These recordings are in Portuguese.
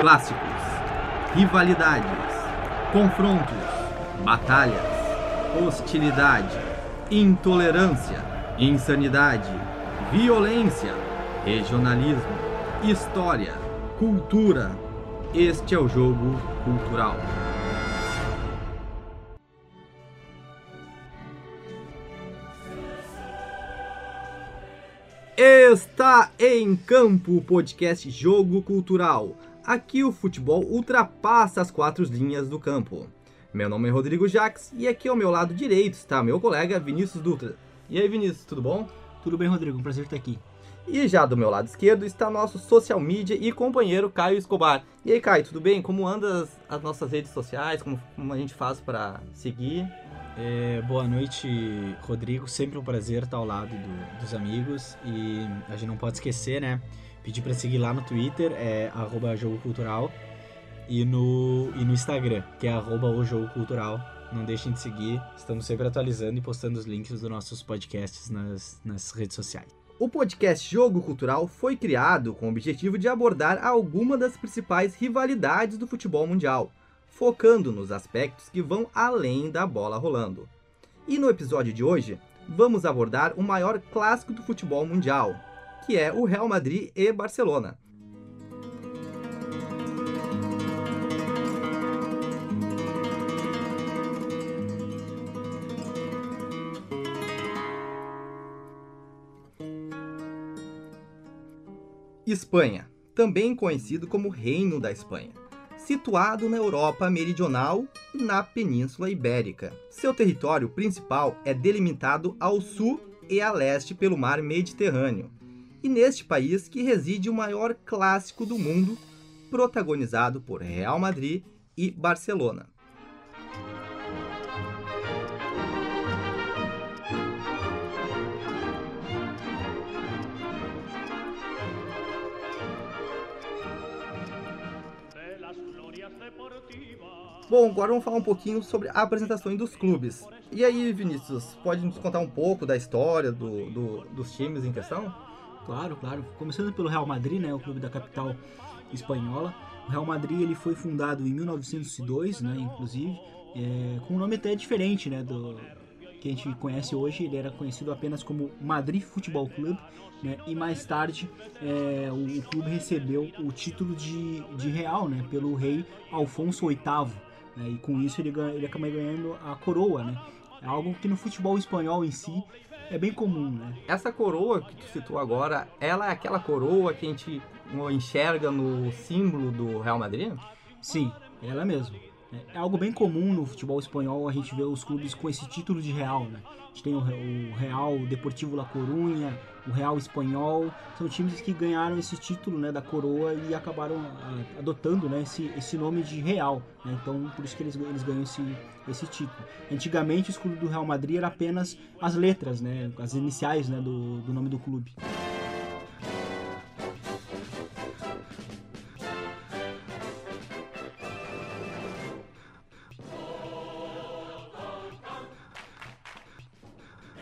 Clássicos, rivalidades, confrontos, batalhas, hostilidade, intolerância, insanidade, violência, regionalismo, história, cultura. Este é o jogo cultural. Está em campo o podcast Jogo Cultural. Aqui o futebol ultrapassa as quatro linhas do campo. Meu nome é Rodrigo Jaques e aqui ao meu lado direito está meu colega Vinícius Dutra. E aí, Vinícius, tudo bom? Tudo bem, Rodrigo? Um prazer estar aqui. E já do meu lado esquerdo está nosso social media e companheiro Caio Escobar. E aí, Caio, tudo bem? Como andam as, as nossas redes sociais? Como, como a gente faz para seguir? É, boa noite, Rodrigo. Sempre um prazer estar ao lado do, dos amigos. E a gente não pode esquecer, né? Pedir para seguir lá no Twitter, é arroba Jogo Cultural. E no, e no Instagram, que é arroba Cultural. Não deixem de seguir. Estamos sempre atualizando e postando os links dos nossos podcasts nas, nas redes sociais. O podcast Jogo Cultural foi criado com o objetivo de abordar alguma das principais rivalidades do futebol mundial focando nos aspectos que vão além da bola rolando. E no episódio de hoje, vamos abordar o maior clássico do futebol mundial, que é o Real Madrid e Barcelona. Espanha, também conhecido como Reino da Espanha situado na Europa Meridional e na Península Ibérica. Seu território principal é delimitado ao sul e a leste pelo mar Mediterrâneo. E neste país que reside o maior clássico do mundo, protagonizado por Real Madrid e Barcelona. Bom, agora vamos falar um pouquinho sobre a apresentação dos clubes. E aí, Vinícius, pode nos contar um pouco da história do, do, dos times em questão? Claro, claro. Começando pelo Real Madrid, né, o clube da capital espanhola. O Real Madrid ele foi fundado em 1902, né, inclusive, é, com um nome até diferente, né, do que a gente conhece hoje. Ele era conhecido apenas como Madrid Futebol Clube, né, e mais tarde é, o, o, clube recebeu o título de, de real, né, pelo rei Alfonso VIII. Né, e com isso ele, ele acaba ganhando a coroa, né? É algo que no futebol espanhol em si é bem comum, né? Essa coroa que tu citou agora, ela é aquela coroa que a gente enxerga no símbolo do Real Madrid? Sim, ela mesmo. É algo bem comum no futebol espanhol a gente ver os clubes com esse título de Real, né? A gente tem o Real Deportivo La Coruña, o Real Espanhol, são times que ganharam esse título né, da coroa e acabaram ah, adotando né, esse, esse nome de Real. Né? Então, por isso que eles, eles ganham esse, esse título. Antigamente, o escudo do Real Madrid era apenas as letras, né, as iniciais né, do, do nome do clube.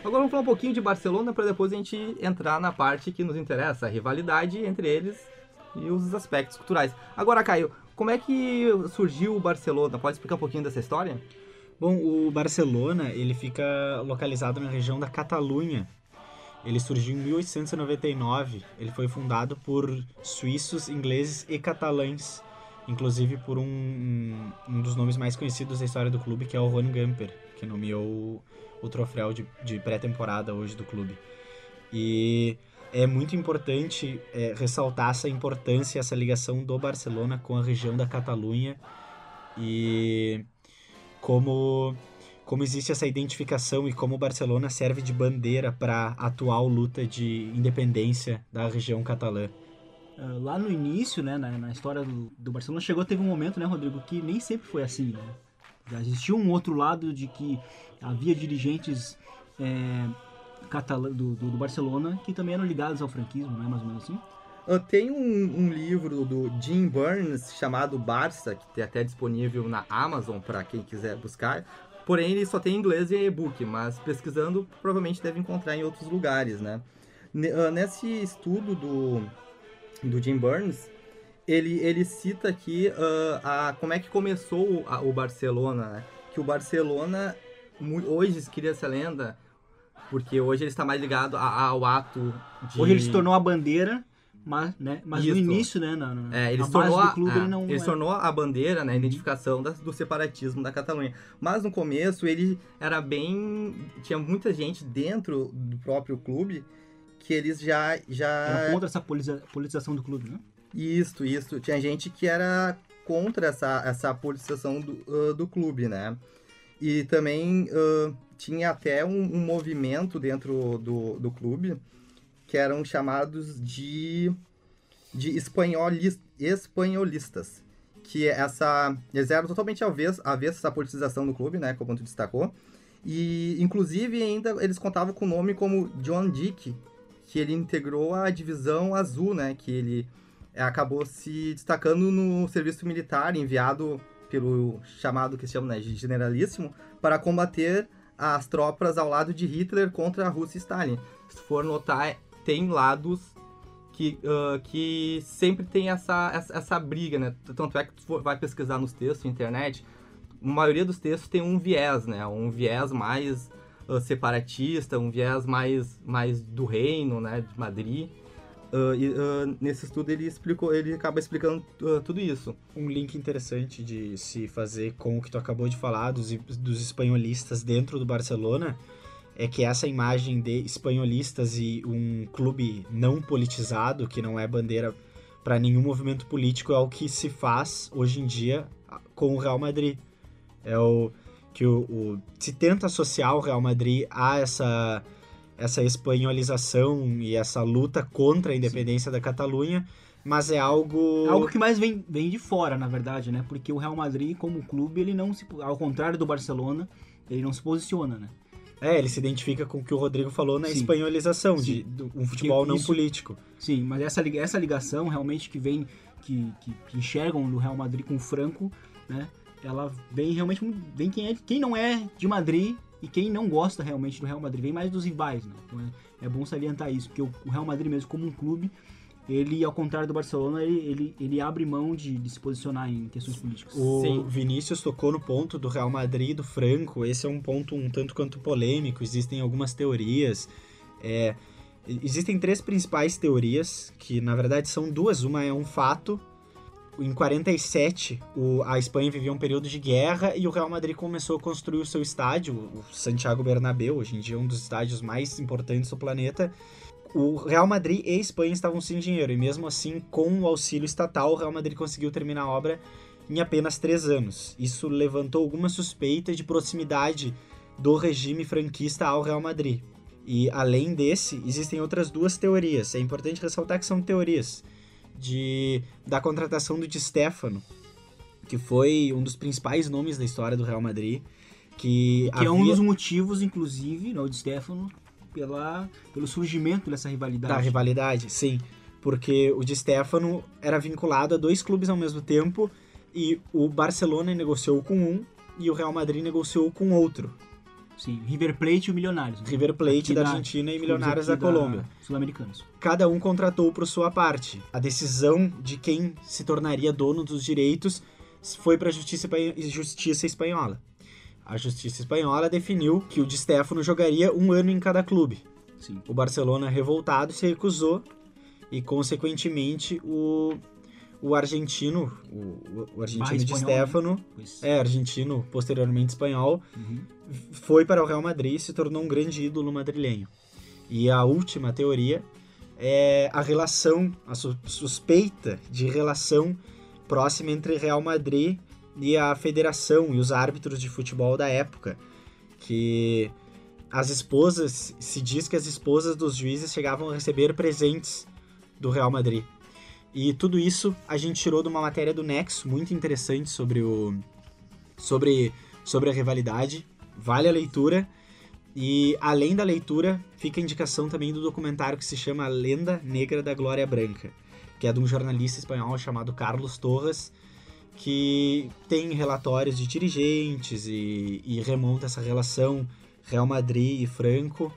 Agora vamos falar um pouquinho de Barcelona para depois a gente entrar na parte que nos interessa, a rivalidade entre eles e os aspectos culturais. Agora, Caio, como é que surgiu o Barcelona? Pode explicar um pouquinho dessa história? Bom, o Barcelona, ele fica localizado na região da Catalunha. Ele surgiu em 1899. Ele foi fundado por suíços, ingleses e catalães, inclusive por um, um dos nomes mais conhecidos da história do clube, que é o Juan Gamper, que nomeou o troféu de, de pré-temporada hoje do clube. E é muito importante é, ressaltar essa importância, essa ligação do Barcelona com a região da Catalunha e como como existe essa identificação e como o Barcelona serve de bandeira para a atual luta de independência da região catalã. Uh, lá no início, né, na, na história do, do, Barcelona, chegou, teve um momento, né, Rodrigo, que nem sempre foi assim, né? Já existia um outro lado de que havia dirigentes é, do, do, Barcelona que também eram ligados ao franquismo, não é mais ou menos assim? Tem um, um, livro do Jim Burns chamado Barça, que tem até disponível na Amazon para quem quiser buscar. Porém, ele só tem em inglês e e-book, mas pesquisando provavelmente deve encontrar em outros lugares, né? Nesse estudo do, do Jim Burns, ele, ele cita aqui uh, a, como é que começou o, a, o Barcelona, né? Que o Barcelona, hoje, queria essa lenda, porque hoje ele está mais ligado a, ao ato de... Hoje ele se tornou a bandeira mas, né, mas no início, né, na, na, é, ele na tornou do clube, a, ele não... Ele é. tornou a bandeira, né, a identificação da, do separatismo da Catalunha. Mas no começo ele era bem... Tinha muita gente dentro do próprio clube que eles já... já... Era contra essa politiza, politização do clube, né? Isso, isso. Tinha gente que era contra essa, essa politização do, uh, do clube, né? E também uh, tinha até um, um, movimento dentro do, do clube que eram chamados de, de espanholis, espanholistas. Que essa, eles eram totalmente avesso, avesso essa politização do clube, né? Como tu destacou. E, inclusive, ainda eles contavam com o nome como John Dick, que ele integrou a divisão azul, né? Que ele acabou se destacando no serviço militar, enviado pelo chamado que se chama né, de generalíssimo, para combater as tropas ao lado de Hitler contra a Rússia e Stalin. Se for notar, tem lados que, uh, que sempre tem essa, essa, essa, briga, né? Tanto é que tu vai pesquisar nos textos internet, a maioria dos textos tem um viés, né? Um viés mais uh, separatista, um viés mais, mais do reino, né? De Madrid. Uh, e, uh, nesse estudo ele explicou, ele acaba explicando uh, tudo isso. Um link interessante de se fazer com o que tu acabou de falar dos, dos espanholistas dentro do Barcelona é que essa imagem de espanholistas e um clube não politizado, que não é bandeira para nenhum movimento político, é o que se faz hoje em dia com o Real Madrid. É o que o, o se tenta associar o Real Madrid a essa essa espanholização e essa luta contra a independência Sim. da Catalunha, mas é algo algo que mais vem, vem de fora, na verdade, né? Porque o Real Madrid como clube, ele não se ao contrário do Barcelona, ele não se posiciona, né? É, ele se identifica com o que o Rodrigo falou na Sim. espanholização, Sim. de, um futebol não político. Sim, mas essa, essa ligação realmente que vem, que, que, que enxergam no Real Madrid com o Franco, né? Ela vem realmente, vem quem, é, quem não é de Madrid e quem não gosta realmente do Real Madrid, vem mais dos rivais, né? Então é, é bom salientar isso, porque o, o Real Madrid mesmo como um clube, ele, ao contrário do Barcelona, ele, ele, ele abre mão de, de, se posicionar em questões políticas. O Sim. Vinícius tocou no ponto do Real Madrid e do Franco. Esse é um ponto um tanto quanto polêmico. Existem algumas teorias. É, existem três principais teorias, que na verdade são duas. Uma é um fato. Em 47, o, a Espanha vivia um período de guerra e o Real Madrid começou a construir o seu estádio, o Santiago Bernabéu, hoje em dia um dos estádios mais importantes do planeta o Real Madrid e a Espanha estavam sem dinheiro, e mesmo assim, com o auxílio estatal, o Real Madrid conseguiu terminar a obra em apenas três anos. Isso levantou alguma suspeita de proximidade do regime franquista ao Real Madrid. E além desse, existem outras duas teorias. É importante ressaltar que são teorias de da contratação do Di Stefano, que foi um dos principais nomes da história do Real Madrid, que, que havia... é um dos motivos, inclusive, né, o Di Stefano pela, pelo surgimento dessa rivalidade. Da rivalidade, sim. Porque o Di Stefano era vinculado a dois clubes ao mesmo tempo e o Barcelona negociou com um e o Real Madrid negociou com outro. Sim, River Plate e o Milionários. Né? River Plate da Argentina e Milionários da, da Colômbia. Sul-americanos. Cada um contratou por sua parte. A decisão de quem se tornaria dono dos direitos foi para a justiça, justiça espanhola a justiça espanhola definiu que o Di Stefano jogaria um ano em cada clube. Sim. O Barcelona, revoltado, se recusou e, consequentemente, o, o argentino, o, o argentino né? Stefano, é argentino, posteriormente espanhol, uhum. Foi para o Real Madrid e se tornou um grande ídolo madrilenho. E a última teoria é a relação, a suspeita de relação próxima entre Real Madrid e a federação e os árbitros de futebol da época, que as esposas, se diz que as esposas dos juízes chegavam a receber presentes do Real Madrid. E tudo isso a gente tirou de uma matéria do Nexo, muito interessante sobre o sobre sobre a rivalidade. Vale a leitura. E além da leitura, fica a indicação também do documentário que se chama Lenda Negra da Glória Branca, que é de um jornalista espanhol chamado Carlos Torres, que tem relatórios de dirigentes e, e remonta essa relação Real Madrid e Franco.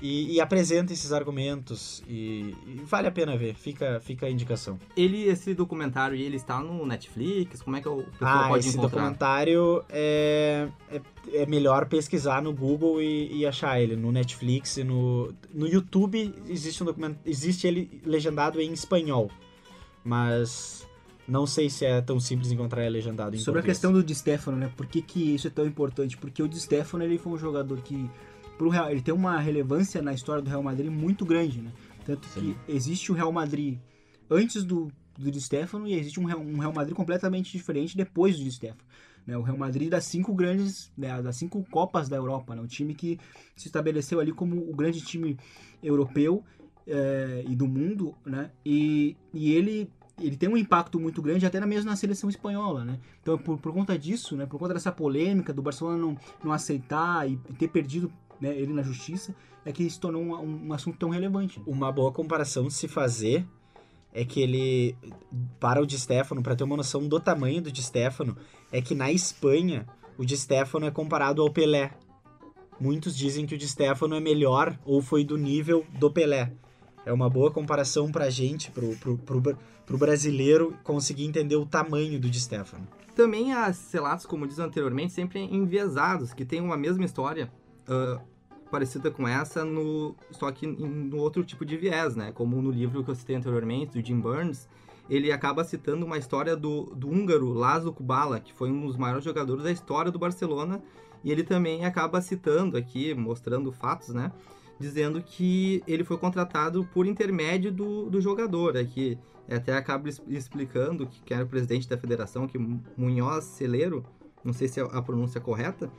E, e apresenta esses argumentos e, e vale a pena ver, fica, fica a indicação. Ele, esse documentário, ele está no Netflix? Como é que o pessoal Ah, pode esse encontrar? documentário é, é, é melhor pesquisar no Google e, e achar ele no Netflix e no, no YouTube existe um documento, existe ele legendado em espanhol, mas não sei se é tão simples encontrar ele legendado em Sobre a português. questão do Di Stefano, né? Por que, que isso é tão importante? Porque o Di Stefano ele foi um jogador que pro Real, ele tem uma relevância na história do Real Madrid muito grande, né? Tanto Sim. que existe o Real Madrid antes do, do Di Stefano e existe um Real, um Real Madrid completamente diferente depois do Di Stefano. Né? O Real Madrid das cinco grandes, né, das cinco Copas da Europa, né? um time que se estabeleceu ali como o grande time europeu eh, e do mundo, né? E, e ele ele tem um impacto muito grande até mesmo na seleção espanhola, né? Então por, por conta disso, né? Por conta dessa polêmica do Barcelona não, não aceitar e ter perdido né, ele na justiça, é que se tornou um, um- um assunto tão relevante. Uma boa comparação de se fazer é que ele, para o Di Stefano, para ter uma noção do tamanho do Di Stefano, é que na Espanha o Di Stefano é comparado ao Pelé. Muitos dizem que o Di Stefano é melhor ou foi do nível do Pelé. É uma boa comparação pra gente, pro, pro, pro, pro brasileiro conseguir entender o tamanho do Di Stefano. Também há relatos, como diz anteriormente, sempre enviesados, que tem uma mesma história ah, parecida com essa, no, só que no outro tipo de viés, né? Como no livro que eu citei anteriormente, do Jim Burns, ele acaba citando uma história do, do húngaro Laszlo Kubala, que foi um dos maiores jogadores da história do Barcelona, e ele também acaba citando aqui, mostrando fatos, né? Dizendo que ele foi contratado por intermédio do, do jogador, aqui até acaba explicando que, que era o presidente da federação, que Munhoz Celeiro, não sei se é a pronúncia correta,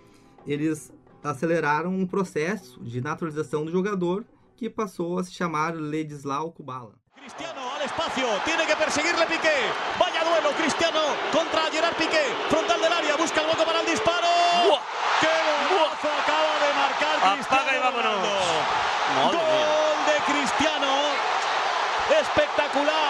eles aceleraram um processo de naturalização do jogador que passou a se chamar Ledislau Kubala. Cristiano al espacio, tiene que perseguirle Piqué. Vaya duelo, Cristiano contra Gerard Piqué. Frontal del área, busca el hueco para el disparo. ¡Buah! ¡Qué golazo acaba de marcar Cristiano Apaga y vámonos. Gol de Cristiano. Espectacular.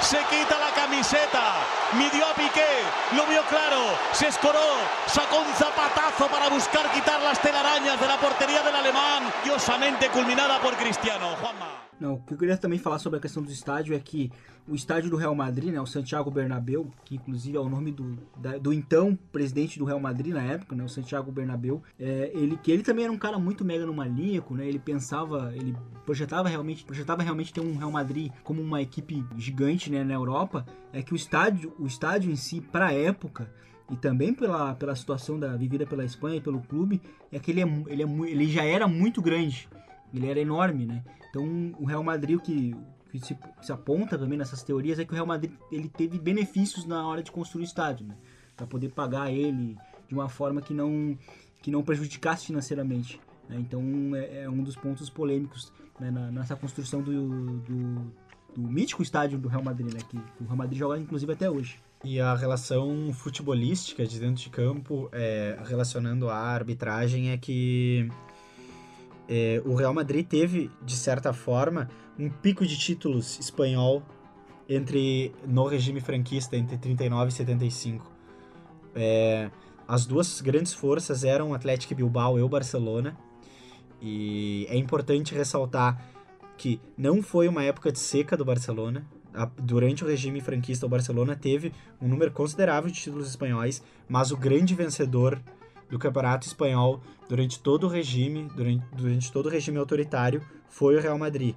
Se quita la camiseta. Midió a Piqué. Lo vio claro. Se escoró. Sacó un zapatazo para buscar quitar las telarañas de la portería del alemán. Diosamente culminada por Cristiano. Juanma. Não, o que eu queria também falar sobre a questão do estádio é que o estádio do Real Madrid, né, o Santiago Bernabéu, que inclusive é o nome do, da- do então presidente do Real Madrid na época, né, o Santiago Bernabéu, é, ele que ele também era um cara muito megalomaníaco, né, ele pensava, ele projetava realmente, projetava realmente ter um Real Madrid como uma equipe gigante, né, na Europa, é que o estádio, o estádio em si para a época e também pela, pela situação da vivida pela Espanha e pelo clube, é que ele, é, ele, é, ele já era muito grande. Ele era enorme, né? Então o Real Madrid, o que, que se, se aponta também nessas teorias é que o Real Madrid ele teve benefícios na hora de construir o estádio, né? Para poder pagar ele de uma forma que não, que não prejudicasse financeiramente. né? Então é, é um dos pontos polêmicos né, na- nessa construção do, do, do mítico estádio do Real Madrid, né? Que o Real Madrid joga inclusive até hoje. E a relação futebolística de dentro de campo, é, relacionando à arbitragem, é que é, o Real Madrid teve, de certa forma, um pico de títulos espanhol entre no regime franquista entre 39 e 75. É, as duas grandes forças eram o Atlético Bilbao e o Barcelona. E é importante ressaltar que não foi uma época de seca do Barcelona. Durante o regime franquista, o Barcelona teve um número considerável de títulos espanhóis, mas o grande vencedor do campeonato espanhol durante todo o regime, durante, durante todo o regime autoritário, foi o Real Madrid.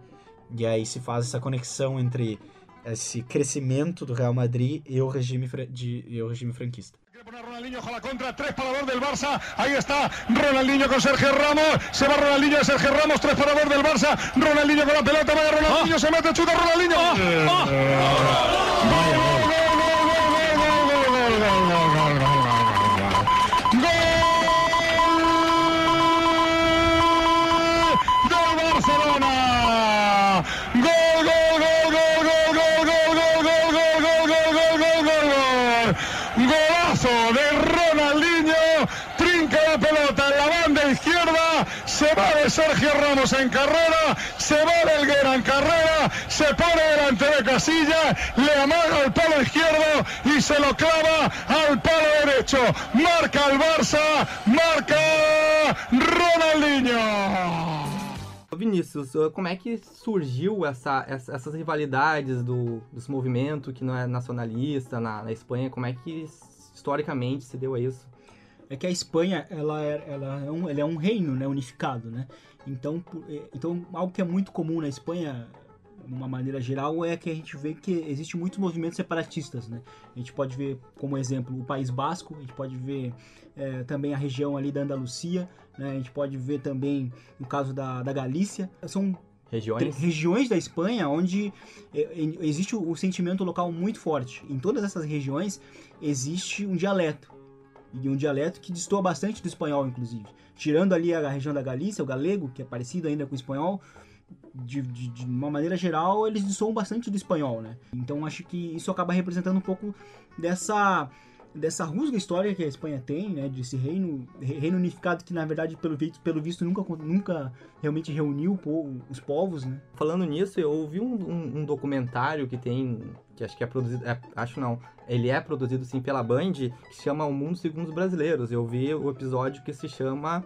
E aí se faz essa conexão entre esse crescimento do Real Madrid e o regime, de, e o regime franquista. Ronaldinho con la contra, tres para dos del Barça. Ahí está Ronaldinho con Sergio Ramos. Se va Ronaldinho de Sergio Ramos, tres para dos del Barça. Ronaldinho con la pelota, vaya Ronaldinho, se mete, chuta Ronaldinho. Gol, gol, Sergio Ramos en carrera. Se va de Helguera en carrera. Se pone delante de Casilla. Le amaga el palo izquierdo y se lo clava al palo derecho. Marca el Barça. Marca Ronaldinho. Vinícius, uh, como é que surgiu essa, essa- essas rivalidades do, desse movimento que não é nacionalista na, na Espanha? Como é que historicamente se deu a isso? é que a Espanha ela é, ela é, um, ela é um reino né, unificado, né? Então, é, então, algo que é muito comum na Espanha, de uma maneira geral, é que a gente vê que existe muitos movimentos separatistas, né? A gente pode ver, como exemplo, o País Basco, a gente pode ver é, também a região ali da Andalucia, né? A gente pode ver também, no caso da, da Galícia, são Regiões? regiões da Espanha onde é, existe o sentimento local muito forte. Em todas essas regiões existe um dialeto. E um dialeto que destoa bastante do espanhol, inclusive. Tirando ali a região da Galícia, o galego, que é parecido ainda com o espanhol, de, de, de uma maneira geral, eles destoam bastante do espanhol, né? Então acho que isso acaba representando um pouco dessa dessa rusga história que a Espanha tem, né, desse reino reino unificado que na verdade pelo visto, pelo visto nunca nunca realmente reuniu o po- os povos, né? Falando nisso, eu ouvi um, um- um documentário que tem, que acho que é produzido, é, acho não, ele é produzido sim pela Band, que se chama O Mundo Segundo os Brasileiros. Eu vi o episódio que se chama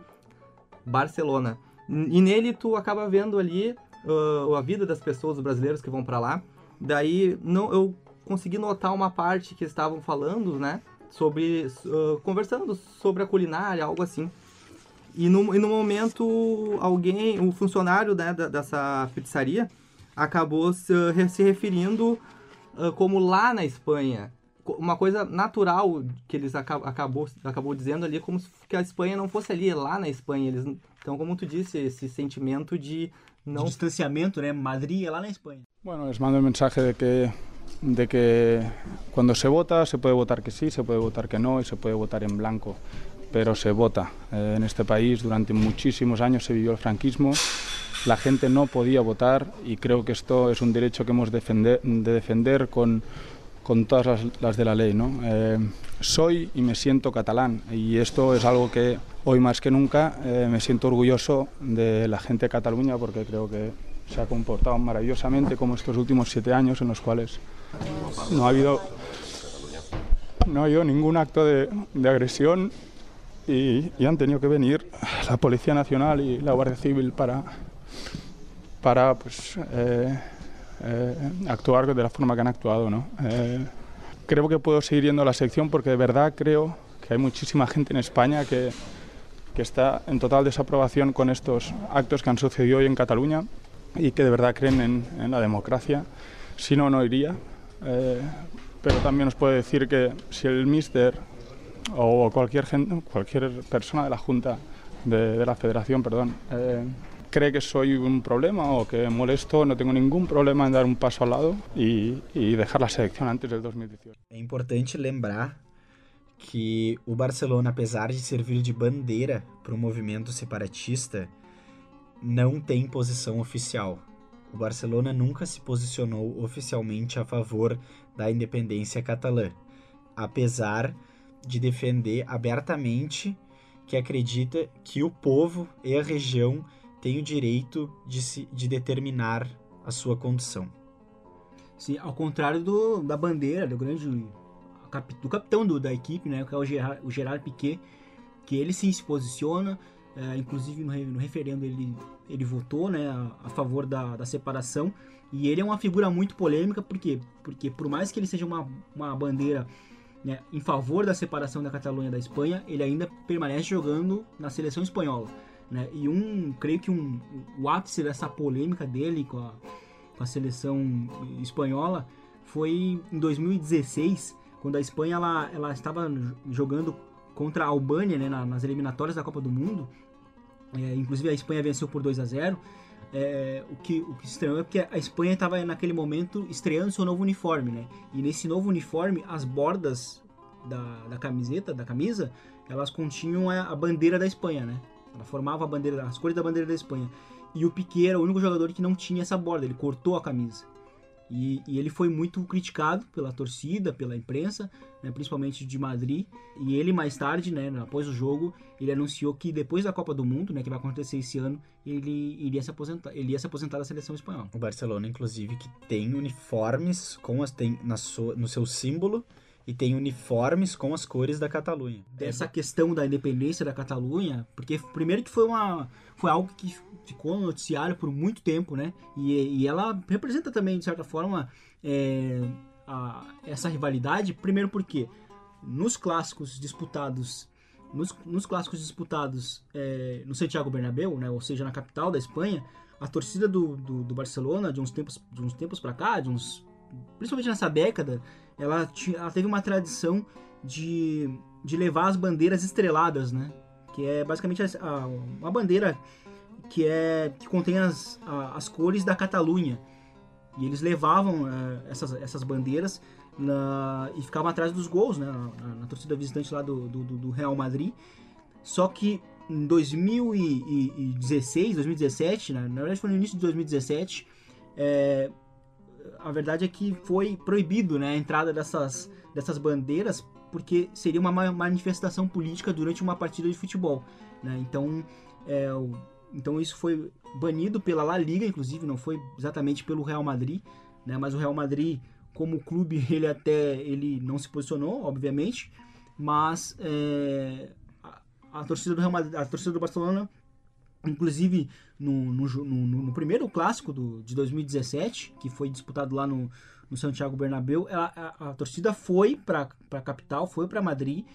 Barcelona. E nele tu acaba vendo ali uh, a vida das pessoas, os brasileiros que vão pra lá. Daí não, eu consegui notar uma parte que estavam falando, né, sobre, uh, conversando sobre a culinária, algo assim. E no, e no momento, alguém, o funcionário né, da- dessa pizzaria, acabou se, re- se referindo como lá na Espanha. Uma coisa natural que eles aca- acabou, acabou dizendo ali, como se que a Espanha não fosse ali, lá na Espanha. Eles, então, como tu disse, esse sentimento de não De distanciamento, né? Madrid é lá na Espanha. Bueno, les mando el mensaje de que, de que cuando se vota se puede votar que sí, se puede votar que no y se puede votar en blanco, pero se vota. Eh, en este país durante muchísimos años se vivió el franquismo, la gente no podía votar y creo que esto es un derecho que hemos defender- de defender con, con todas las, de la ley. ¿no? Eh, soy y me siento catalán y esto es algo que hoy más que nunca eh, me siento orgulloso de la gente de Cataluña porque creo que se ha comportado maravillosamente como estos últimos siete años en los cuales no ha habido, no ha habido ningún acto de, de agresión y, y han tenido que venir la Policía Nacional y la Guardia Civil para, para pues, eh, eh, actuar de la forma que han actuado. ¿no? Eh, creo que puedo seguir yendo a la sección porque de verdad creo que hay muchísima gente en España que, que está en total desaprobación con estos actos que han sucedido hoy en Cataluña y que de verdad creen en, en la democracia. Si no, no iría. Eh, pero también os puedo decir que si el míster o cualquier, gen- cualquier persona de la Junta, de, de la Federación, perdón, eh, cree que soy un problema o que molesto, no tengo ningún problema en dar un paso al lado y, y dejar la selección antes del 2018. É importante lembrar que o Barcelona, apesar de servir de bandeira para o movimento separatista, não tem posição oficial. O Barcelona nunca se posicionou oficialmente a favor da independência catalã, apesar de defender abertamente que acredita que o povo e a região têm o direito de, se, de determinar a sua condição. Sim, ao contrário do, da bandeira, do grande do capitão do- da equipe, né, que é o Gerard, o Gerard Piquet, que ele sim se posiciona, é, inclusive no, no referendo ele, ele votou né, a, a favor da, da separação, e ele é uma figura muito polêmica, por quê? Porque por mais que ele seja uma, uma bandeira né, em favor da separação da Catalunha da Espanha, ele ainda permanece jogando na seleção espanhola. Né? E um, creio que um, o ápice dessa polêmica dele com a, com a seleção espanhola foi em 2016, quando a Espanha ela, ela estava jogando contra a Albânia né, na- nas eliminatórias da Copa do Mundo. É, inclusive a Espanha venceu por 2 a 0 É, o, que, o que estranhou é porque a Espanha estava naquele momento estreando seu novo uniforme, né? E nesse novo uniforme, as bordas da, da camiseta, da camisa, elas continham a, a bandeira da Espanha, né? Ela formava a bandeira, as cores da bandeira da Espanha. E o Piquet era o único jogador que não tinha essa borda, ele cortou a camisa. E, e ele foi muito criticado pela torcida, pela imprensa, né, principalmente de Madrid. E ele mais tarde, né, após o jogo, ele anunciou que depois da Copa do Mundo, né, que vai acontecer esse ano, ele iria se aposentar, ele ia se aposentar da seleção espanhola. O Barcelona, inclusive, que tem uniformes com as, tem na sua, no seu símbolo e tem uniformes com as cores da Catalunha. dessa questão da independência da Catalunha, porque primeiro que foi uma foi algo que ficou no noticiário por muito tempo, né? E, e ela representa também de certa forma é, a- essa rivalidade. Primeiro porque nos clássicos disputados nos, nos clássicos disputados é, no Santiago Bernabéu, né? Ou seja, na capital da Espanha, a torcida do, do, do Barcelona de uns tempos de uns tempos para cá, de uns principalmente nessa década, ela, ela teve uma tradição de, de levar as bandeiras estreladas, né? Que é basicamente as- a- uma bandeira que é que contém as, a- as cores da Catalunha. E eles levavam eh, essas, essas bandeiras na- e ficavam atrás dos gols, né? Na, na torcida visitante lá do, do, do Real Madrid. Só que em 2016, 2017, né? na verdade foi no início de 2017, é, a verdade é que foi proibido né, a entrada dessas, dessas bandeiras porque seria uma ma- manifestação política durante uma partida de futebol. né? Então, é, então isso foi banido pela La Liga, inclusive, não foi exatamente pelo Real Madrid, né? mas o Real Madrid, como clube, ele até ele não se posicionou, obviamente, mas é, a, a torcida do Real Madrid, a torcida do Barcelona inclusive no, no, no- no- primeiro clássico do, de 2017, que foi disputado lá no, no Santiago Bernabéu, ela- a, a torcida foi para a capital, foi para Madrid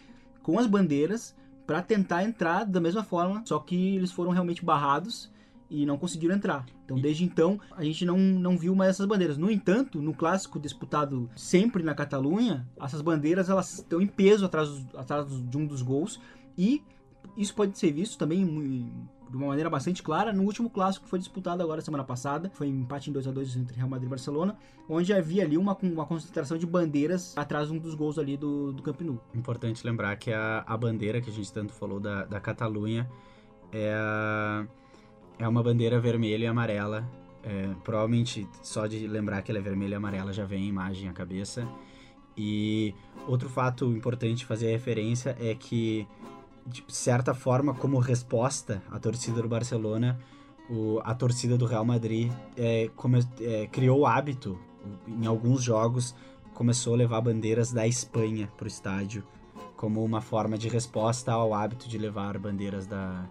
com as bandeiras para tentar entrar da mesma forma, só que eles foram realmente barrados e não conseguiram entrar. Então, desde então, a gente não, não viu mais essas bandeiras. No entanto, no clássico disputado sempre na Catalunha, essas bandeiras elas estão em peso atrás, atrás de um dos gols e isso pode ser visto também de uma maneira bastante clara no último clássico que foi disputado agora semana passada, foi um empate em 2 a 2 entre Real Madrid e Barcelona, onde havia ali uma, uma concentração de bandeiras atrás de um dos gols ali do, do Camp Nou. Importante lembrar que a, a bandeira que a gente tanto falou da, da Catalunha é, a- é uma bandeira vermelha e amarela. É, provavelmente só de lembrar que ela é vermelha e amarela já vem a imagem à cabeça. E outro fato importante fazer referência é que, de certa forma, como resposta à torcida do Barcelona, o- a torcida do Real Madrid é, come- é, criou o hábito, em alguns jogos, começou a levar bandeiras da Espanha para o estádio como uma forma de resposta ao hábito de levar bandeiras da,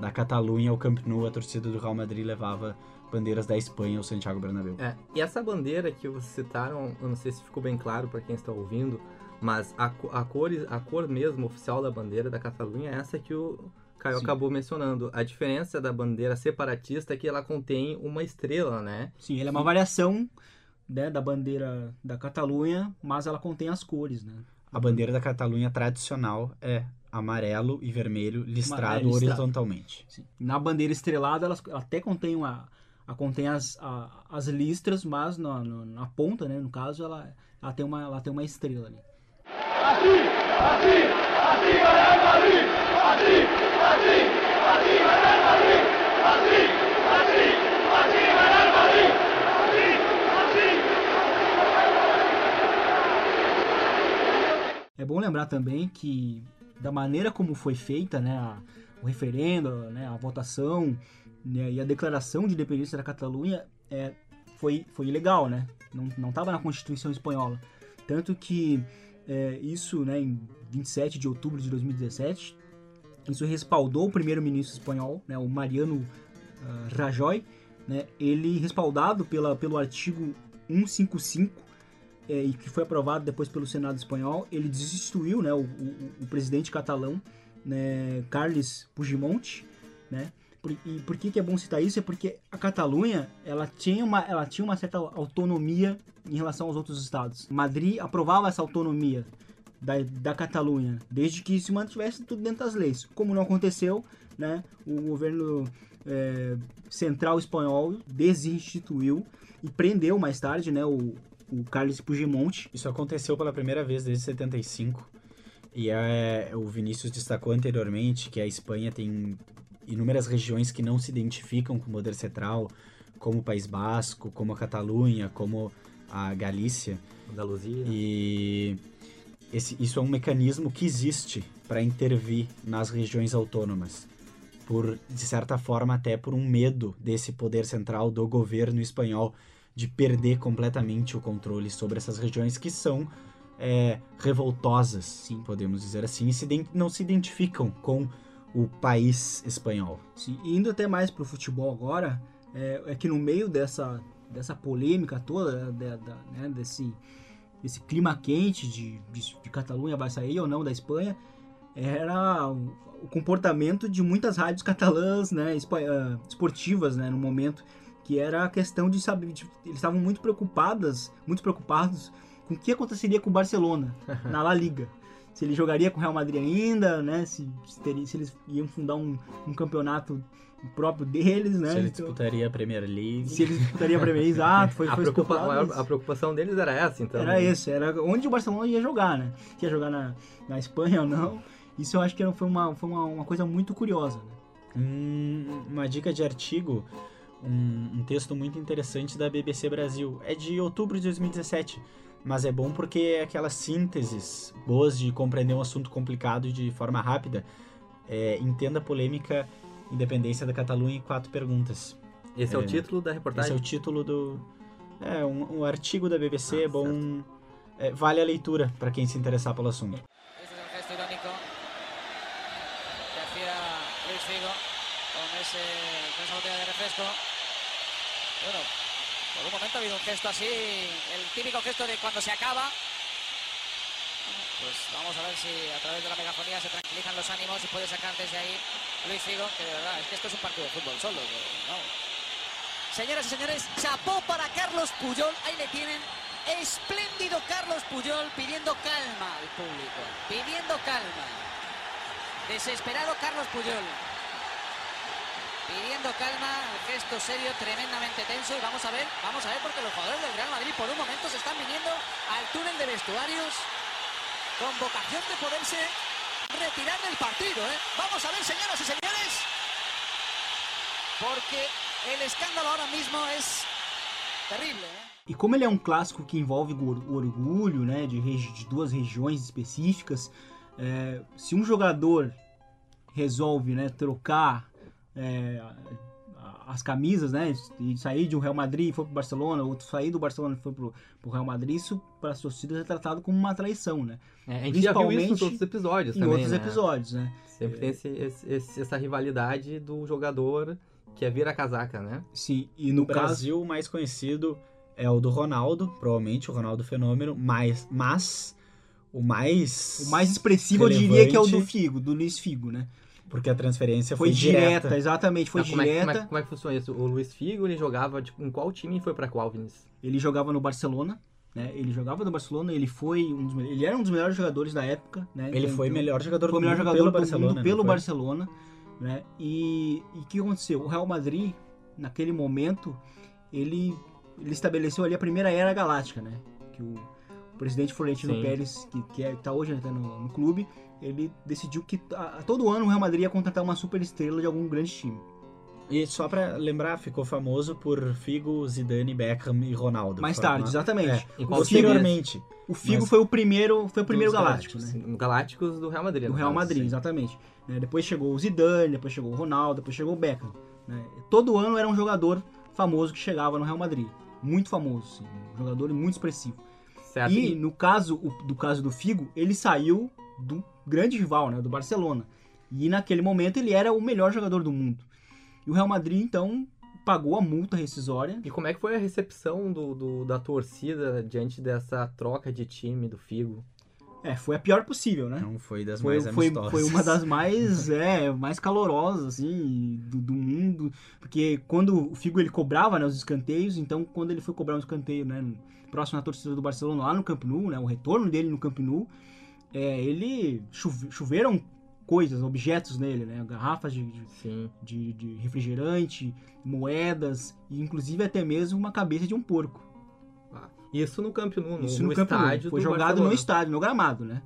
da Catalunha ao Camp Nou. A torcida do Real Madrid levava bandeiras da Espanha ao Santiago Bernabéu. É, e essa bandeira que vocês citaram, eu não sei se ficou bem claro para quem está ouvindo, mas a, a, cor, a cor mesmo oficial da bandeira da Catalunha é essa que o Caio Sim. acabou mencionando. A diferença da bandeira separatista é que ela contém uma estrela, né? Sim, ele é uma variação né, da bandeira da Catalunha, mas ela contém as cores, né? A bandeira da Catalunha tradicional é amarelo e vermelho listrado Amarelo listrado. horizontalmente. Sim. Na bandeira estrelada, elas ela até contém uma, a, contém as, a- as listras, mas na, na, na ponta, né, no caso, ela, ela, tem uma, ela tem uma estrela ali. É bom lembrar também que da maneira como foi feita, né, a- o referendo, né, a votação né, e a declaração de independência da Catalunha é, foi, foi ilegal, né? Não não estava na Constituição espanhola, tanto que é, isso, né, em 27 de outubro de 2017, isso respaldou o primeiro-ministro espanhol, né, o Mariano ah, Rajoy, né, ele respaldado pela, pelo artigo 155 é, e que foi aprovado depois pelo Senado espanhol, ele destituiu né, o, o- o presidente catalão, né, Carles Puigdemont, né? Por- e por que, que é bom citar isso? É porque a Catalunha ela tinha, uma, ela tinha uma certa autonomia em relação aos outros estados. Madrid aprovava essa autonomia da, da Catalunha, desde que se mantivesse tudo dentro das leis. Como não aconteceu, né, o governo é, central espanhol desinstituiu e prendeu mais tarde né, o, o Carles Puigdemont. Isso aconteceu pela primeira vez desde 75. E é, o Vinícius destacou anteriormente que a Espanha tem inúmeras regiões que não se identificam com o poder central, como o País Basco, como a Catalunha, como a Galícia. Andaluzia. E esse, isso é um mecanismo que existe para intervir nas regiões autônomas. Por, de certa forma, até por um medo desse poder central do governo espanhol de perder completamente o controle sobre essas regiões que são é, revoltosas, podemos dizer assim, e se não se identificam com o país espanhol. Sim, e indo até mais pro futebol agora, é, é que no meio dessa, dessa polêmica toda, da- da- né, desse, desse clima quente de, de, de Catalunha vai sair ou não da Espanha, era o, o comportamento de muitas rádios catalãs, né, ah, esportivas, né, no momento, que era a questão de saber, de- eles estavam muito preocupadas, muito preocupados com o que aconteceria com o Barcelona na La Liga. Se ele jogaria com o Real Madrid ainda, né? Se, se, teria- se eles iam fundar um, um campeonato próprio deles, né? Se ele Então, disputaria a Premier League. se eles disputariam a Premier League, exato, foi, a, foi preocupa- especulado a- isso. a preocupação deles era essa, então. Era esse, era onde o Barcelona ia jogar, né? Se ia jogar na, na Espanha ou não. Isso eu acho que foi uma, foi uma, uma coisa muito curiosa, né? Um- uma dica de artigo, um, um texto muito interessante da BBC Brasil. É de outubro de 2017, mas é bom porque é aquelas sínteses boas de compreender um assunto complicado de forma rápida. É, entenda a polêmica Independência da Catalunha em quatro perguntas. Esse é, o É. título da Esse reportagem. é o título do. É, um, um artigo da BBC, Ah, é bom. é, vale a leitura para quem se interessar pelo assunto. Este por un momento ha habido un gesto así, el típico gesto de cuando se acaba. Pues vamos a ver si a través de la megafonía se tranquilizan los ánimos y puede sacar desde ahí Luis Figo, que de verdad es que esto es un partido de fútbol solo. no. Señoras y señores, chapó para Carlos Puyol, ahí le tienen. Espléndido Carlos Puyol pidiendo calma al público, pidiendo calma. Desesperado Carlos Puyol. Pidiendo calma, gesto serio, tremendamente tenso. Y vamos a ver, vamos a ver, porque los jugadores del Real Madrid por un momento se están viniendo al túnel de vestuarios con vocación de poderse retirar del partido. ¿eh? Vamos a ver, señoras y señores, porque el escándalo ahora mismo es terrible. ¿eh? E como ele é um clássico que envolve o orgulho, né, de, de duas regiões específicas, é, se um jogador resolve, né, trocar é, as camisas, né, e sair de um Real Madrid e for pro Barcelona, outro sair do Barcelona e for pro, pro Real Madrid, isso para as torcidas é tratado como uma traição, né, É, a gente já viu isso em principalmente outros episódios em também, outros né? episódios, né. Sempre tem esse, esse- essa rivalidade do jogador que é vira casaca, né? Sim, e no No caso Brasil, o mais conhecido é o do Ronaldo, provavelmente o Ronaldo Fenômeno, mas, mas o mais. o mais expressivo eu diria que é o do relevante- Figo, do Luiz Figo, né. Porque a transferência Foi, foi, direta, exatamente, foi Tá, como, é, direta. como, é, como é que funciona isso? O Luiz Figo, ele jogava de- em qual time e foi pra qual, Vinícius? Ele jogava no Barcelona, né? Ele jogava no Barcelona, ele foi um dos, ele era um dos melhores jogadores da época, né? Ele Então, foi então, melhor jogador foi o do melhor mundo jogador pelo do Barcelona. mundo pelo? Barcelona, né? E e o que aconteceu? O Real Madrid, naquele momento, ele ele estabeleceu ali a primeira era galáctica, né? Que o, o presidente Florentino Sim. Pérez, que, que é, tá hoje até no, no clube, ele decidiu que a, todo ano o Real Madrid ia contratar uma super estrela de algum grande time. E só pra lembrar, ficou famoso por Figo, Zidane, Beckham e Ronaldo. Mais tarde, uma- exatamente. É. Posteriormente. O Figo Mas- foi o primeiro, foi o primeiro galáctico, né? Galácticos, Galácticos do Real Madrid. Do Real Madrid, sim. exatamente. Né, depois chegou o Zidane, depois chegou o Ronaldo, depois chegou o Beckham. né. Todo ano era um jogador famoso que chegava no Real Madrid. Muito famoso, sim, um jogador muito expressivo. Certo. E no caso o- do caso do Figo, ele saiu do grande rival, né, do Barcelona. E naquele momento ele era o melhor jogador do mundo. E o Real Madrid então pagou a multa rescisória. E como é que foi a recepção do, do- da torcida diante dessa troca de time do Figo? É, foi a pior possível, né? Não foi das Foi, mais foi, amistosas. foi uma das mais, é, mais calorosas, assim, do, do mundo. Porque quando o Figo ele cobrava né, os escanteios, então quando ele foi cobrar um escanteio, né, próximo à torcida do Barcelona, lá no Camp Nou, né, o retorno dele no Camp Nou, é, ele chove- choveram coisas, objetos nele, né, garrafas de, de, de- de refrigerante, moedas e inclusive até mesmo uma cabeça de um porco. Ah, Isso no Camp Nou, no, Isso no, no, estádio Foi do jogado Barcelona. no estádio, no gramado, né?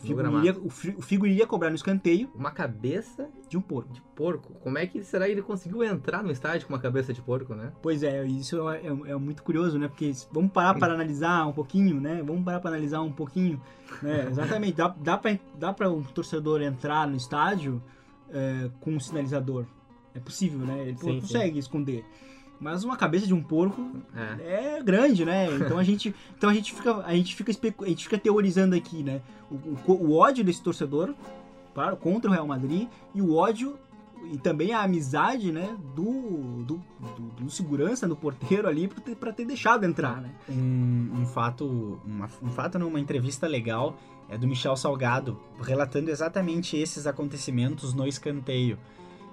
Figo, iria, o Fi- o Figo iria cobrar no escanteio Uma cabeça de um porco. de porco. Como é que será que ele conseguiu entrar no estádio com uma cabeça de porco, né? Pois é, isso é, é- é muito curioso, né? Porque vamos parar para analisar um pouquinho, né? Vamos parar para analisar um pouquinho, né? Exatamente. Dá, dá para dá pra um torcedor entrar no estádio é, com um sinalizador. É possível, né? Ele Sim, sim. consegue esconder. Mas uma cabeça de um porco É. é grande, né? Então a gente, então a gente fica, a gente fica, a gente fica teorizando aqui, né? O, o- o ódio desse torcedor para, contra o Real Madrid e o ódio e também a amizade, né? Do, do, do, do segurança, do porteiro ali para ter, pra ter deixado entrar, né? Um, um fato, uma- um fato não, uma entrevista legal é do Michel Salgado, relatando exatamente esses acontecimentos no escanteio.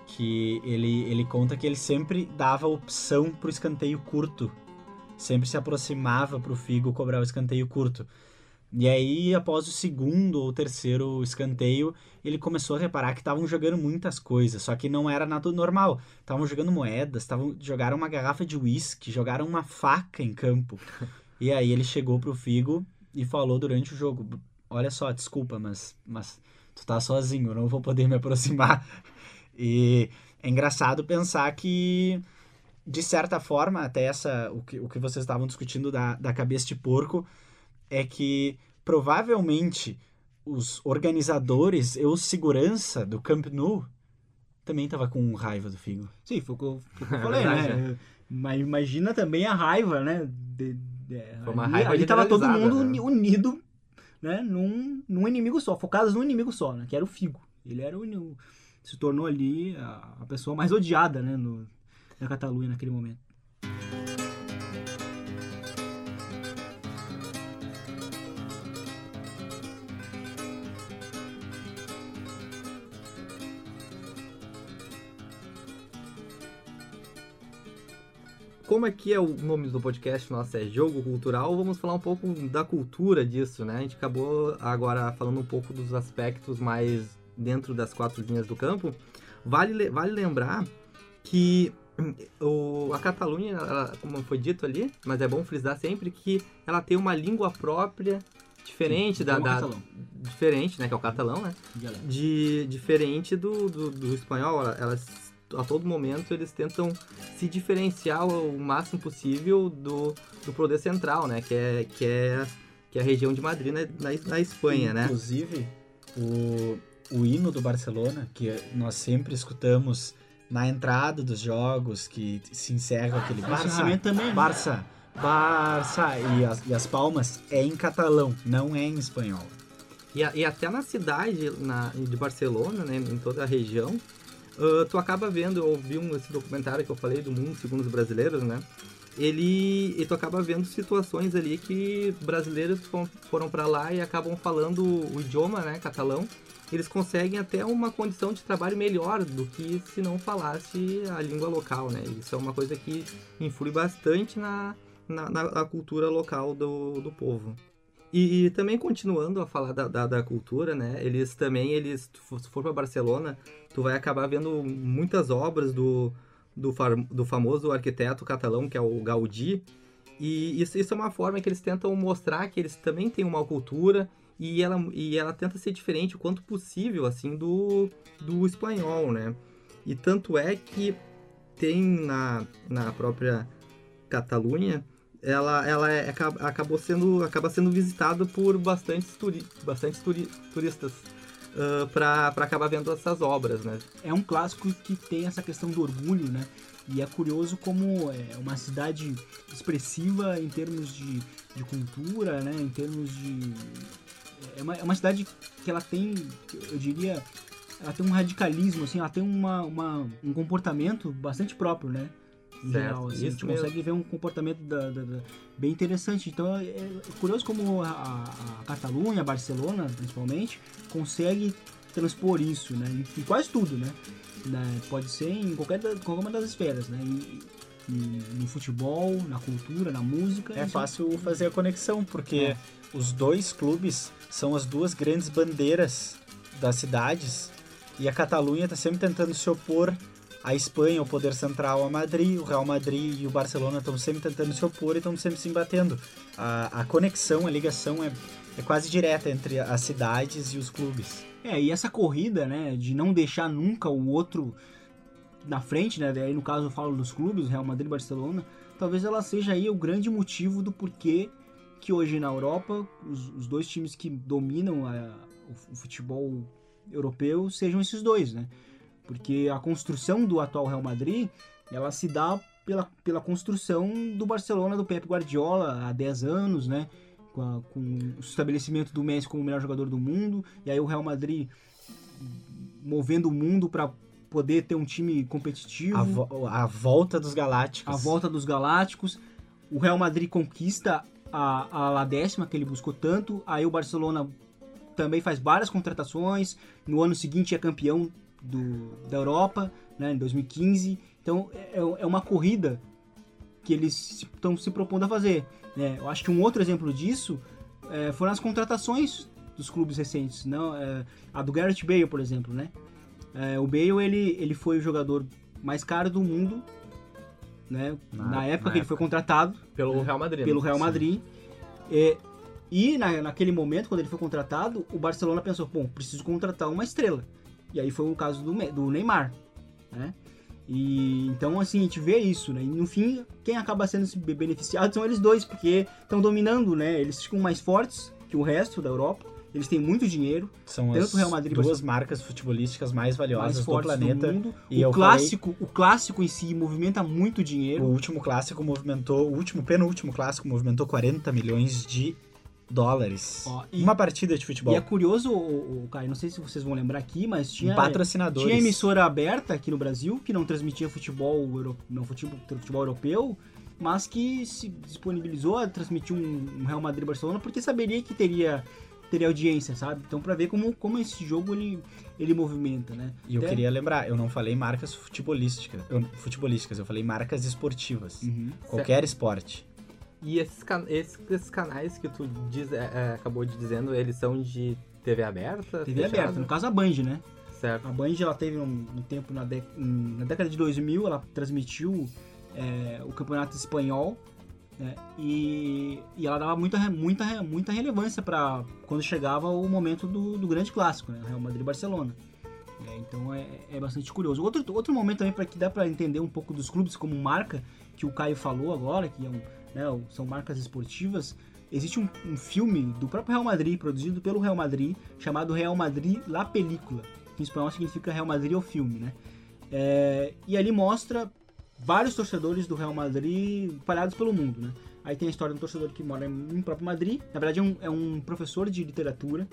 Que ele, ele conta que ele sempre dava opção pro escanteio curto. Sempre se aproximava pro Figo cobrar o escanteio curto. E aí, após o segundo ou terceiro escanteio, ele começou a reparar que estavam jogando muitas coisas, só que não era nada normal. Estavam jogando moedas, estavam jogaram uma garrafa de uísque, jogaram uma faca em campo. E aí ele chegou pro Figo e falou durante o jogo: Olha só, desculpa, mas, mas tu tá sozinho, eu não vou poder me aproximar. E é engraçado pensar que, de certa forma, até essa, o que, o que vocês estavam discutindo da, da cabeça de porco, é que provavelmente os organizadores e os segurança do Camp Nou também tava com raiva do Figo. Sim, foi o que eu, o É falei, né? Mas imagina também a raiva, né? De, de, Foi uma ali, raiva ali tava todo mundo né? uni- unido, né? Num, num inimigo só, focados num inimigo só, né? Que era o Figo. Ele era o, se tornou ali a, a pessoa mais odiada, né? No, na Catalunha naquele momento. Como aqui é o nome do podcast nosso é Jogo Cultural, vamos falar um pouco da cultura disso, né? A gente acabou agora falando um pouco dos aspectos mais dentro das quatro linhas do campo. Vale, le- vale lembrar que o, a Catalunha, ela- como foi dito ali, mas é bom frisar sempre que ela tem uma língua própria diferente da, Como da- diferente, né, que é o catalão, né? de diferente do, do, do espanhol. ela- Elas a todo momento eles tentam se diferenciar o máximo possível do, do poder central, né? Que é, que é, que é a região de Madrid na, na, na Espanha, né? Inclusive, o, o hino do Barcelona, que nós sempre escutamos na entrada dos jogos, que se encerra aquele Barça, também, né? Barça, Barça, e as, e as palmas é em catalão, não é em espanhol. E, a- e até na cidade na, de Barcelona, né? Em toda a região, ah, tu acaba vendo, eu ouvi um, esse documentário que eu falei do mundo segundo os brasileiros, né? Ele, e tu acaba vendo situações ali que brasileiros fo- foram para lá e acabam falando o idioma, né, catalão. Eles conseguem até uma condição de trabalho melhor do que se não falasse a língua local, né? Isso é uma coisa que influi bastante na, na, na- cultura local do, do povo. E, e também continuando a falar da, da, da cultura, né? Eles também, eles, se for para Barcelona, tu vai acabar vendo muitas obras do, do, far- do famoso arquiteto catalão, que é o Gaudí. E isso, isso é uma forma que eles tentam mostrar que eles também têm uma cultura e ela, e ela tenta ser diferente o quanto possível, assim, do, do espanhol, né? E tanto é que tem na, na própria Catalunha, ela, ela é- acaba, acabou sendo, acaba sendo visitada por bastantes, turi, bastantes turi, turistas para acabar vendo essas obras, né? é um clássico que tem essa questão do orgulho, né? E é curioso como é uma cidade expressiva em termos de, de cultura, né? Em termos de... É uma, é uma cidade que ela tem, eu diria, ela tem um radicalismo, assim, ela tem uma, uma- um comportamento bastante próprio, né? Em Certo, geral, assim, a gente mesmo. consegue ver um comportamento da- da- da- bem interessante. Então é, é curioso como a, a Catalunha, a Barcelona, principalmente, consegue transpor isso, né? Em, em quase tudo, né? Né, Pode ser em qualquer, qualquer uma das esferas, né? Em- no futebol, na cultura, na música. É fácil fazer a conexão, porque É. os dois clubes são as duas grandes bandeiras das cidades e a Catalunha está sempre tentando se opor à Espanha, ao poder central, a Madrid. O Real Madrid e o Barcelona estão sempre tentando se opor e estão sempre se embatendo. A, a conexão, a ligação é, é quase direta entre as cidades e os clubes. É, e essa corrida, né, de não deixar nunca o outro na frente, né, aí no caso eu falo dos clubes, Real Madrid Barcelona, talvez ela seja aí o grande motivo do porquê que hoje na Europa os, os dois times que dominam a- o, o futebol europeu sejam esses dois, né? Porque a construção do atual Real Madrid, ela se dá pela, pela construção do Barcelona do Pep Guardiola há 10 anos, né? Com, a- com o estabelecimento do Messi como o melhor jogador do mundo, e aí o Real Madrid movendo o mundo para poder ter um time competitivo. A, vo- a volta dos Galácticos. a volta dos Galácticos. O Real Madrid conquista a, a La décima, que ele buscou tanto. Aí o Barcelona também faz várias contratações. No ano seguinte é campeão do, da Europa, né, em 2015. Então é, é uma corrida que eles estão se propondo a fazer. né? Eu acho que um outro exemplo disso é, foram as contratações dos clubes recentes. Não, é, a do Gareth Bale, por exemplo. Né? É, o Bale ele, ele foi o jogador mais caro do mundo né? Na- na, época na que ele foi contratado Pelo Real Madrid. pelo né? Real Madrid. É, e na, naquele momento, quando ele foi contratado, o Barcelona pensou, bom, preciso contratar uma estrela. E aí foi o caso do, do Neymar, né? E então assim, a gente vê isso, né? E no fim, quem acaba sendo se be- beneficiado são eles dois, porque estão dominando, né? Eles ficam mais fortes que o resto da Europa. Eles têm muito dinheiro, São Tanto as o Real Madrid duas Barcelona. marcas futebolísticas mais valiosas mais do do, planeta. mundo. E o eu clássico, o clássico em si movimenta muito O dinheiro. último clássico movimentou, o último penúltimo clássico movimentou 40 milhões de dólares. Ó, e- Uma partida de futebol. E é curioso, o, o, Caio, não sei se vocês vão lembrar aqui, mas tinha patrocinadores. Tinha emissora aberta aqui no Brasil que não transmitia futebol, não futebol, futebol europeu, mas que se disponibilizou a transmitir um, um Real Madrid Barcelona porque saberia que teria teria audiência, sabe? Então pra ver como, como esse jogo ele, ele movimenta, né? E eu Até- queria lembrar, eu não falei marcas futebolísticas, eu, futebolísticas, eu falei marcas esportivas. Uhum. Qualquer esporte. E esses, can- esses, esses canais que tu diz, é, é, acabou de dizendo, eles são de TV aberta? TV fechada? aberta, no caso a Band, né? Certo. A Band ela teve um, um tempo na, em- na década de 2000, ela transmitiu é, o campeonato espanhol né, e, e ela dava muita, muita, muita relevância para quando chegava o momento do, do grande clássico, né, Real Madrid e Barcelona. É, então é, é bastante curioso. Outro, outro momento também para que dá para entender um pouco dos clubes como marca, que o Caio falou agora, que é um, né, são marcas esportivas. Existe um, um filme do próprio Real Madrid, produzido pelo Real Madrid, chamado Real Madrid La Película, que em espanhol significa Real Madrid o filme, né? É, e ali mostra vários torcedores do Real Madrid espalhados pelo mundo, né? Aí tem a história de um torcedor que mora em próprio Madrid, na verdade é um, é um professor de literatura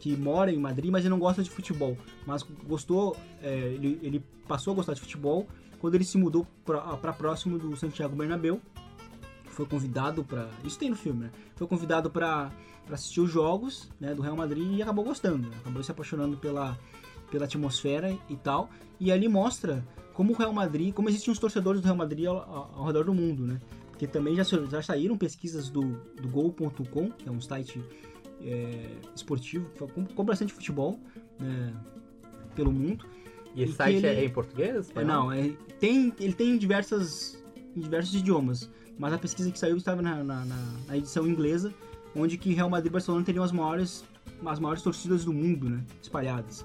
que mora em Madrid, mas ele não gosta de futebol, mas gostou, é, ele, ele passou a gostar de futebol quando ele se mudou para próximo do Santiago Bernabéu, foi convidado para isso tem no filme, né? Foi convidado para assistir os jogos né, do Real Madrid e acabou gostando, né? acabou se apaixonando pela pela atmosfera e tal. E ali mostra como o Real Madrid, como existem os torcedores do Real Madrid ao, ao- ao redor do mundo, né? Porque também já, já saíram pesquisas do, do Gol.com, que é um site é, esportivo, com, com bastante futebol né, pelo mundo. E esse E site ele- é em português? É, não, é, tem, ele tem em, diversas, em diversos idiomas, mas a pesquisa que saiu estava na, na- na- na edição inglesa, onde que Real Madrid e Barcelona teriam as maiores, as maiores torcidas do mundo, né, espalhadas.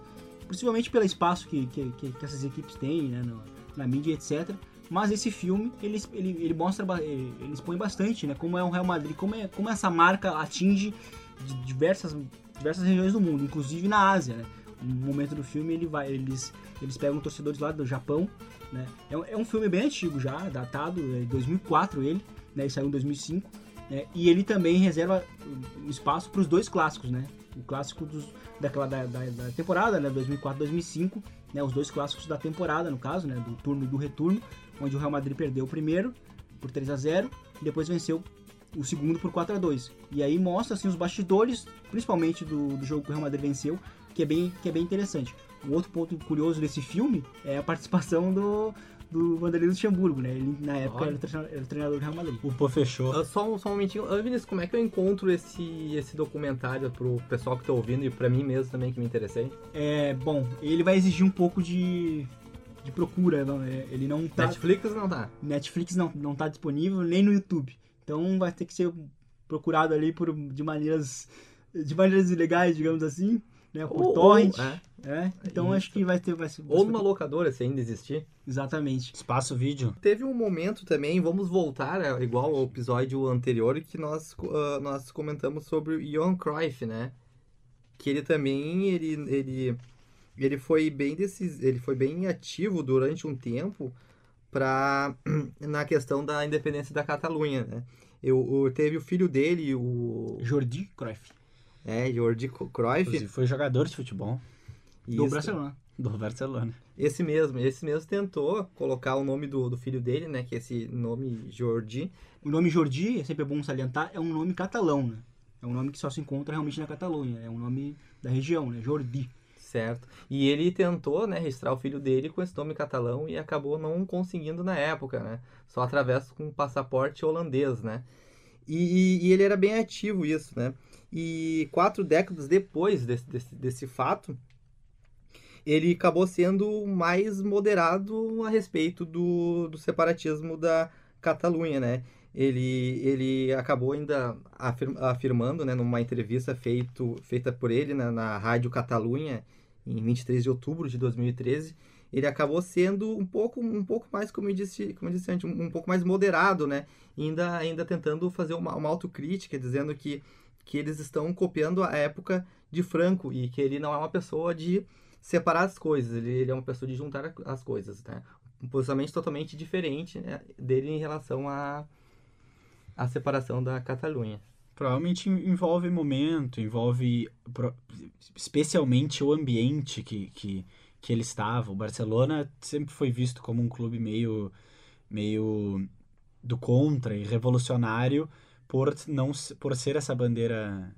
Possivelmente pelo espaço que, que, que- que essas equipes têm, né, no- na mídia, etc. Mas esse filme, ele, ele, ele mostra, ele, ele expõe bastante, né, como é o Real Madrid, como, é, como essa marca atinge diversas, diversas regiões do mundo, inclusive na Ásia, né. No momento do filme, ele vai, eles, eles pegam torcedores lá do Japão, né? É, um- é um filme bem antigo já, datado, é 2004 ele, né? Ele saiu em 2005. né? E ele também reserva espaço para os dois clássicos, né? O clássico dos, daquela, da, da, da temporada, né? 2004-2005, né? Os dois clássicos da temporada, no caso, né? Do turno e do retorno, onde o Real Madrid perdeu o primeiro por 3 a 0 e depois venceu o segundo por 4 a 2 E aí mostra assim, os bastidores, principalmente do, do jogo que o Real Madrid venceu, que é bem, que é bem interessante. Um outro ponto curioso desse filme é a participação do, do Vanderlei Luxemburgo, né? Ele, na época, era, era o treinador do Real Madrid. O Pô fechou. Ah, Só, um- só um momentinho. Ah, Vinícius, como é que eu encontro esse, esse documentário pro pessoal que tá ouvindo e pra mim mesmo também que me interessei? É, bom, ele vai exigir um pouco de, de procura, não, é, ele não tá... Netflix não tá. Netflix não, não tá disponível, nem no YouTube. Então vai ter que ser procurado ali por, de maneiras de maneiras ilegais, digamos assim, né? Por Ou- torrent. ou- é. é. Então Isso. acho que vai ter... Vai ser, Ou numa locadora, se ainda existir. Exatamente. Espaço vídeo. Teve um momento também, vamos voltar, é, igual ao episódio anterior, que nós, ah, nós comentamos sobre o Johan Cruyff, né? Que ele também, ele, ele, ele foi bem desses, ele foi bem ativo durante um tempo para na questão da independência da Catalunha, né? Eu, eu- teve o filho dele, o Jordi Cruyff, é, Jordi Cruyff, Inclusive, foi jogador de futebol do Isso. Barcelona. do Barcelona. Esse mesmo, esse mesmo tentou colocar o nome do, do filho dele, né? Que é esse nome Jordi. O nome Jordi, é sempre bom salientar, é um nome catalão, né? É um nome que só se encontra realmente na Catalunha. É um nome da região, né? Jordi. Certo. E ele tentou, né, registrar o filho dele com esse nome catalão e acabou não conseguindo na época, né? Só através com um passaporte holandês, né? E, e ele era bem ativo isso, né? E quatro décadas depois desse, desse, desse fato, ele acabou sendo mais moderado a respeito do, do separatismo da Catalunha, né? Ele, ele acabou ainda afir- afirmando, né, numa entrevista feito, feita por ele na, na Rádio Catalunha, em 23 de outubro de 2013, ele acabou sendo um pouco, um pouco mais, como eu disse, como eu disse antes, um, um pouco mais moderado, né? Ainda, ainda tentando fazer uma, uma autocrítica, dizendo que, que eles estão copiando a época de Franco e que ele não é uma pessoa de separar as coisas, ele, ele é uma pessoa de juntar a- as coisas, né? Um posicionamento totalmente diferente né, dele em relação à à separação da Catalunha. Provavelmente en- envolve momento, envolve especialmente o ambiente que, que, que ele estava. O Barcelona sempre foi visto como um clube meio, meio do contra e revolucionário por não por ser essa bandeira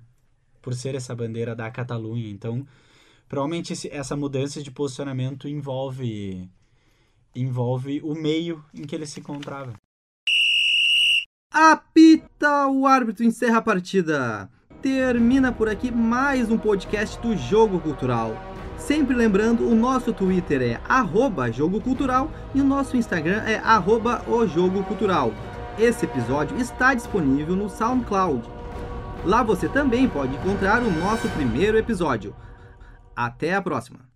por ser essa bandeira da Catalunha. Então, provavelmente esse- essa mudança de posicionamento envolve envolve o meio em que ele se encontrava. Apita, o árbitro encerra a partida. Termina por aqui mais um podcast do Jogo Cultural. Sempre lembrando, o nosso Twitter é arroba Jogo Cultural e o nosso Instagram é arroba. Esse episódio está disponível no SoundCloud. Lá você também pode encontrar o nosso primeiro episódio. Até a próxima!